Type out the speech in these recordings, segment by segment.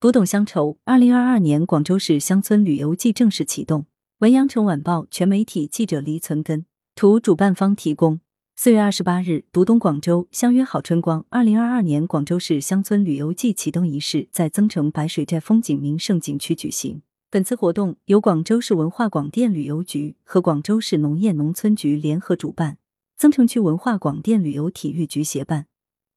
读懂乡愁，二零二二年广州市乡村旅游季正式启动。文阳城晚报全媒体记者黎存根图，主办方提供。四月二十八日，读懂广州，相约好春光。二零二二年广州市乡村旅游季启动仪式在增城白水寨风景名胜景区举行。本次活动由广州市文化广电旅游局和广州市农业农村局联合主办，增城区文化广电旅游体育局协办。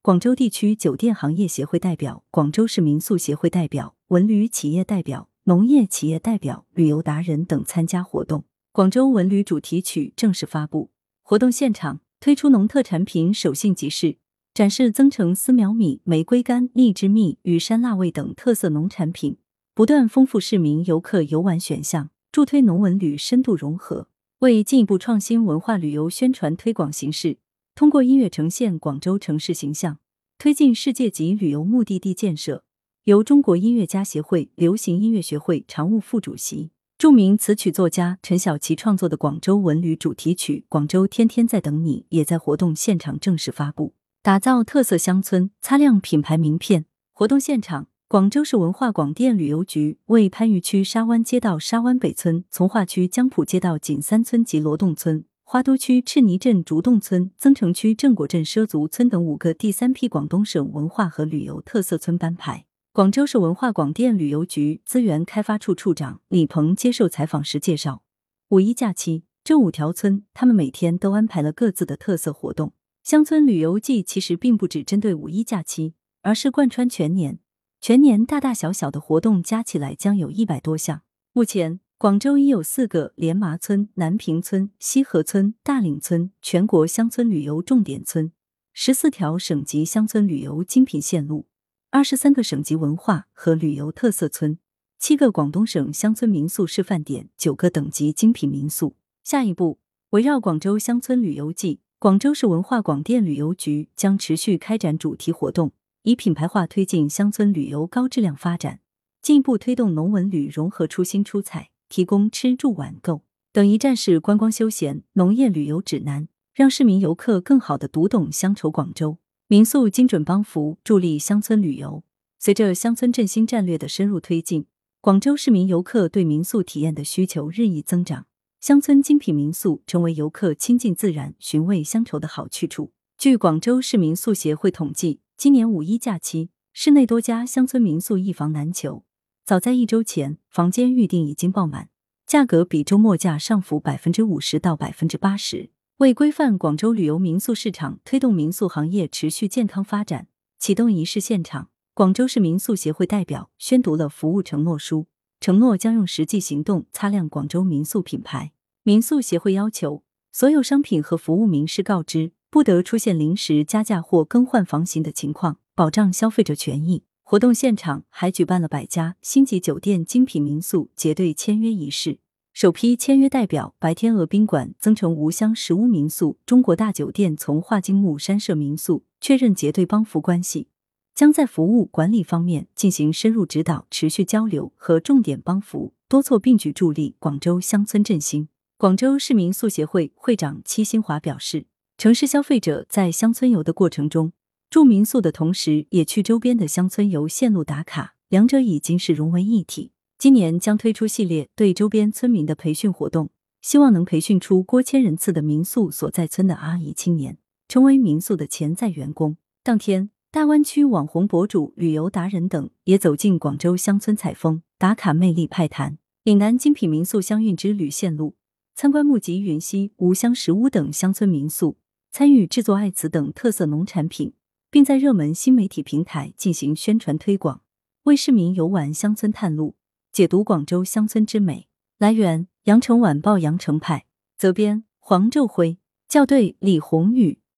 广州地区酒店行业协会代表、广州市民宿协会代表、文旅企业代表、农业企业代表、旅游达人等参加活动。广州文旅主题曲正式发布。活动现场推出农特产品手信集市，展示增城丝苗米、玫瑰干、荔枝蜜、与山腊味等特色农产品，不断丰富市民游客游玩选项，助推农文旅深度融合。为进一步创新文化旅游宣传推广形式。通过音乐呈现广州城市形象，推进世界级旅游目的地建设。由中国音乐家协会流行音乐学会常务副主席、著名词曲作家陈小奇创作的广州文旅主题曲《广州天天在等你》也在活动现场正式发布。打造特色乡村，擦亮品牌名片。活动现场，广州市文化广电旅游局为番禺区沙湾街道沙湾北村、从化区江浦街道锦三村及罗洞村。花都区赤泥镇竹洞村、增城区正果镇畲族村等五个第三批广东省文化和旅游特色村颁牌。广州市文化广电旅游局资源开发处处长李鹏接受采访时介绍，五一假期这五条村，他们每天都安排了各自的特色活动。乡村旅游季其实并不只针对五一假期，而是贯穿全年，全年大大小小的活动加起来将有一百多项。目前。广州已有四个莲麻村、南屏村、西河村、大岭村全国乡村旅游重点村，十四条省级乡村旅游精品线路，二十三个省级文化和旅游特色村，七个广东省乡村民宿示范点，九个等级精品民宿。下一步，围绕广州乡村旅游季，广州市文化广电旅游局将持续开展主题活动，以品牌化推进乡村旅游高质量发展，进一步推动农文旅融合出新出彩。提供吃住玩购等一站式观光休闲农业旅游指南，让市民游客更好的读懂乡愁广州。民宿精准帮扶，助力乡村旅游。随着乡村振兴战略的深入推进，广州市民游客对民宿体验的需求日益增长，乡村精品民宿成为游客亲近自然、寻味乡愁的好去处。据广州市民宿协会统计，今年五一假期，市内多家乡村民宿一房难求。早在一周前，房间预订已经爆满，价格比周末价上浮百分之五十到百分之八十。为规范广州旅游民宿市场，推动民宿行业持续健康发展，启动仪式现场，广州市民宿协会代表宣读了服务承诺书，承诺将用实际行动擦亮广州民宿品牌。民宿协会要求所有商品和服务明示告知，不得出现临时加价或更换房型的情况，保障消费者权益。活动现场还举办了百家星级酒店、精品民宿结对签约仪式。首批签约代表白天鹅宾馆、增城吴香石屋民宿、中国大酒店从化金木山社民宿确认结对帮扶关系，将在服务管理方面进行深入指导、持续交流和重点帮扶，多措并举助力广州乡村振兴。广州市民宿协会会长戚新华表示，城市消费者在乡村游的过程中。住民宿的同时，也去周边的乡村游线路打卡，两者已经是融为一体。今年将推出系列对周边村民的培训活动，希望能培训出过千人次的民宿所在村的阿姨青年，成为民宿的潜在员工。当天，大湾区网红博主、旅游达人等也走进广州乡村采风、打卡，魅力派谈。岭南精品民宿乡韵之旅线路，参观木吉云溪、吴香石屋等乡村民宿，参与制作艾糍等特色农产品。并在热门新媒体平台进行宣传推广，为市民游玩乡村探路，解读广州乡村之美。来源：羊城晚报羊城派，责编：黄昼辉，校对：李红宇。